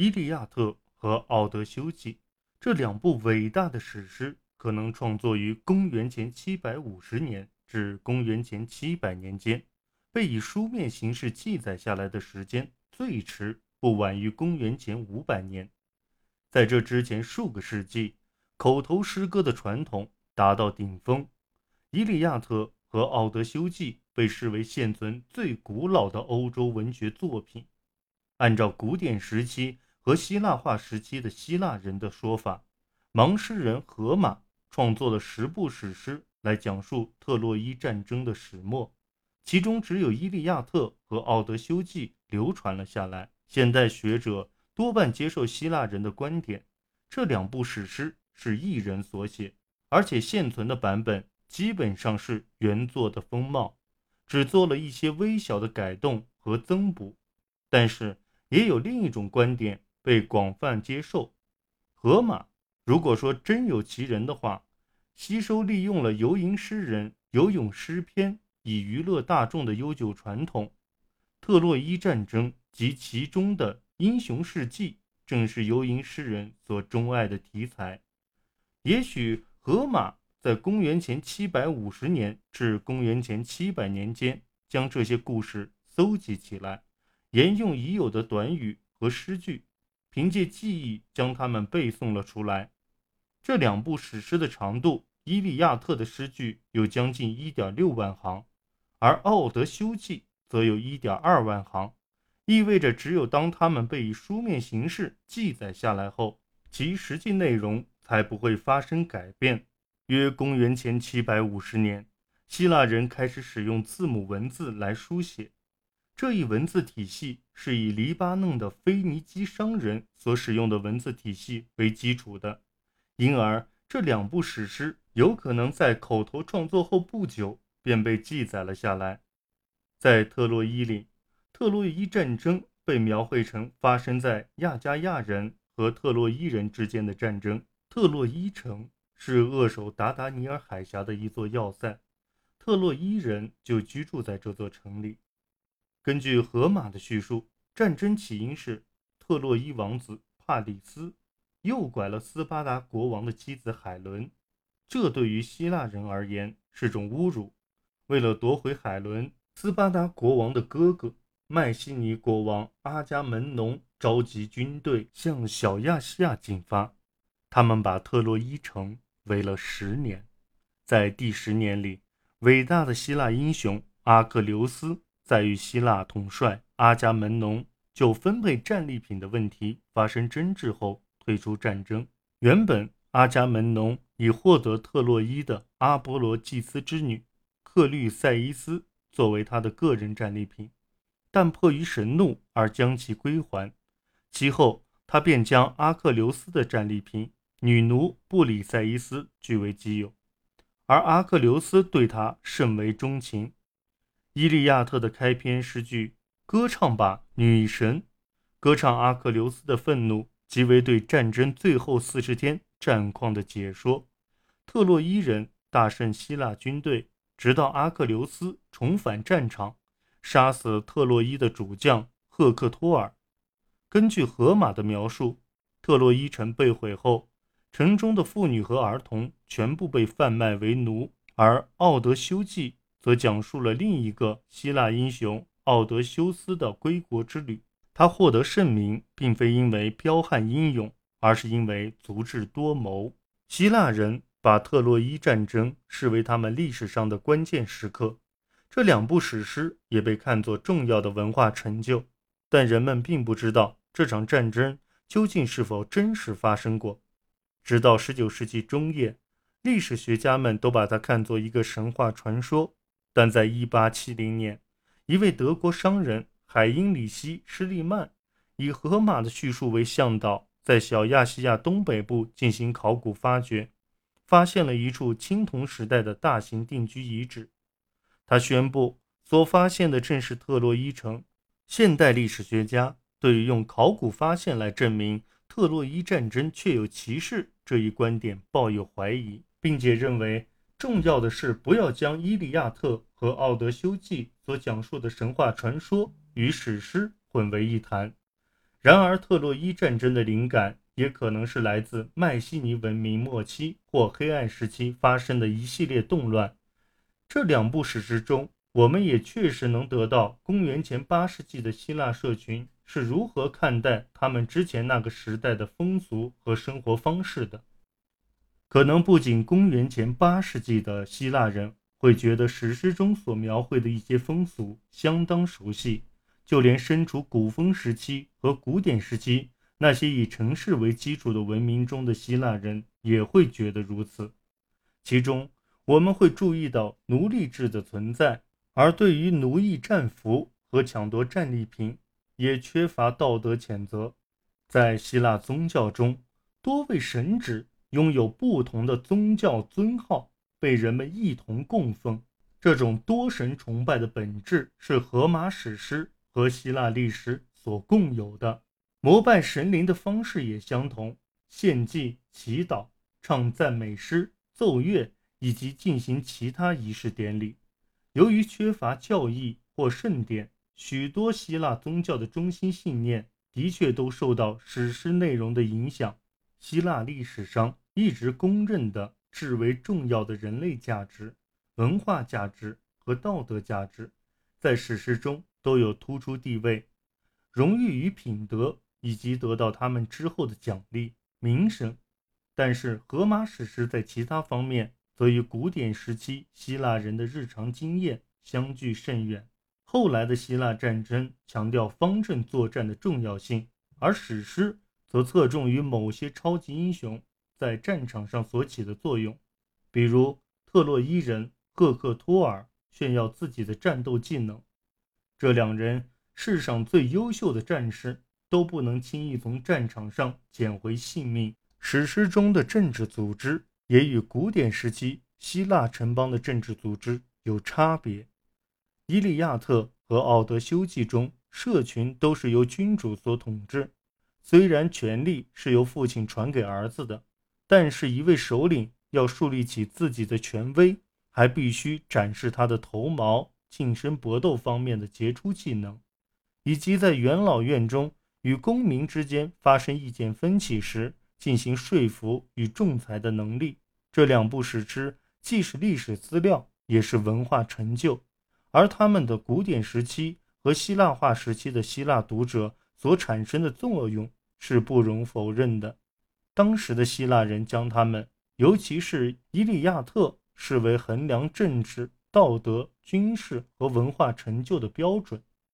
伊利亚特》和《奥德修记》这两部伟大的史诗，可能创作于公元前750年至公元前700年间，被以书面形式记载下来的时间，最迟不晚于公元前500年。在这之前数个世纪，口头诗歌的传统达到顶峰，《伊利亚特》和《奥德修记》被视为现存最古老的欧洲文学作品。按照古典时期和希腊化时期的希腊人的说法，盲诗人荷马创作了十部史诗来讲述特洛伊战争的始末，其中只有《伊利亚特》和《奥德修记》流传了下来。现代学者多半接受希腊人的观点，这两部史诗是一人所写，而且现存的版本基本上是原作的风貌，只做了一些微小的改动和增补，但是。也有另一种观点被广泛接受：荷马如果说真有其人的话，吸收利用了游吟诗人游咏诗篇以娱乐大众的悠久传统。特洛伊战争及其中的英雄事迹，正是游吟诗人所钟爱的题材。也许荷马在公元前七百五十年至公元前七百年间，将这些故事搜集起来。沿用已有的短语和诗句，凭借记忆将它们背诵了出来。这两部史诗的长度，《伊利亚特》的诗句有将近一点六万行，而《奥德修记》则有一点二万行，意味着只有当它们被以书面形式记载下来后，其实际内容才不会发生改变。约公元前七百五十年，希腊人开始使用字母文字来书写。这一文字体系是以黎巴嫩的腓尼基商人所使用的文字体系为基础的，因而这两部史诗有可能在口头创作后不久便被记载了下来。在特洛伊里，特洛伊战争被描绘成发生在亚加亚人和特洛伊人之间的战争。特洛伊城是扼守达达尼尔海峡的一座要塞，特洛伊人就居住在这座城里。根据荷马的叙述，战争起因是特洛伊王子帕里斯诱拐了斯巴达国王的妻子海伦，这对于希腊人而言是种侮辱。为了夺回海伦，斯巴达国王的哥哥迈锡尼国王阿伽门农召集军队向小亚细亚进发，他们把特洛伊城围了十年。在第十年里，伟大的希腊英雄阿克琉斯。在与希腊统帅阿伽门农就分配战利品的问题发生争执后退出战争。原本阿伽门农已获得特洛伊的阿波罗祭司之女克律塞伊斯作为他的个人战利品，但迫于神怒而将其归还。其后，他便将阿克琉斯的战利品女奴布里塞伊斯据为己有，而阿克琉斯对他甚为钟情。《伊利亚特》的开篇诗句歌唱吧，女神，歌唱阿克琉斯的愤怒，即为对战争最后四十天战况的解说。特洛伊人大胜希腊军队，直到阿克琉斯重返战场，杀死特洛伊的主将赫克托尔。根据荷马的描述，特洛伊城被毁后，城中的妇女和儿童全部被贩卖为奴，而《奥德修记》。则讲述了另一个希腊英雄奥德修斯的归国之旅。他获得盛名，并非因为彪悍英勇，而是因为足智多谋。希腊人把特洛伊战争视为他们历史上的关键时刻。这两部史诗也被看作重要的文化成就，但人们并不知道这场战争究竟是否真实发生过。直到19世纪中叶，历史学家们都把它看作一个神话传说。但在1870年，一位德国商人海因里希·施利曼以荷马的叙述为向导，在小亚细亚东北部进行考古发掘，发现了一处青铜时代的大型定居遗址。他宣布，所发现的正是特洛伊城。现代历史学家对于用考古发现来证明特洛伊战争确有其事这一观点抱有怀疑，并且认为。重要的是，不要将《伊利亚特》和《奥德修记》所讲述的神话传说与史诗混为一谈。然而，特洛伊战争的灵感也可能是来自迈锡尼文明末期或黑暗时期发生的一系列动乱。这两部史诗中，我们也确实能得到公元前八世纪的希腊社群是如何看待他们之前那个时代的风俗和生活方式的。可能不仅公元前八世纪的希腊人会觉得史诗中所描绘的一些风俗相当熟悉。就连身处古风时期和古典时期，那些以城市为基础的文明中的希腊人也会觉得如此。其中，我们会注意到奴隶制的存在，而对于奴役战俘和抢夺战利品，也缺乏道德谴责。在希腊宗教中，多位神职拥有不同的宗教尊号，被人们一同供奉。这种多神崇拜的本质是荷马史诗。和希腊历史所共有的膜拜神灵的方式也相同：献祭、祈祷、唱赞美诗、奏乐，以及进行其他仪式典礼。由于缺乏教义或圣典，许多希腊宗教的中心信念的确都受到史诗内容的影响。希腊历史上一直公认的至为重要的人类价值、文化价值和道德价值，在史诗中。都有突出地位、荣誉与品德，以及得到他们之后的奖励、名声。但是，荷马史诗在其他方面则与古典时期希腊人的日常经验相距甚远。后来的希腊战争强调方阵作战的重要性，而史诗则侧重于某些超级英雄在战场上所起的作用，比如特洛伊人赫克托尔炫耀自己的战斗技能。这两人，世上最优秀的战士，都不能轻易从战场上捡回性命。史诗中的政治组织也与古典时期希腊城邦的政治组织有差别。《伊利亚特》和《奥德修记》中，社群都是由君主所统治。虽然权力是由父亲传给儿子的，但是一位首领要树立起自己的权威，还必须展示他的头毛。近身搏斗方面的杰出技能，以及在元老院中与公民之间发生意见分歧时进行说服与仲裁的能力，这两部史诗既是历史资料，也是文化成就。而他们的古典时期和希腊化时期的希腊读者所产生的作用是不容否认的。当时的希腊人将他们，尤其是《伊利亚特》，视为衡量政治。道德、军事和文化成就的标准。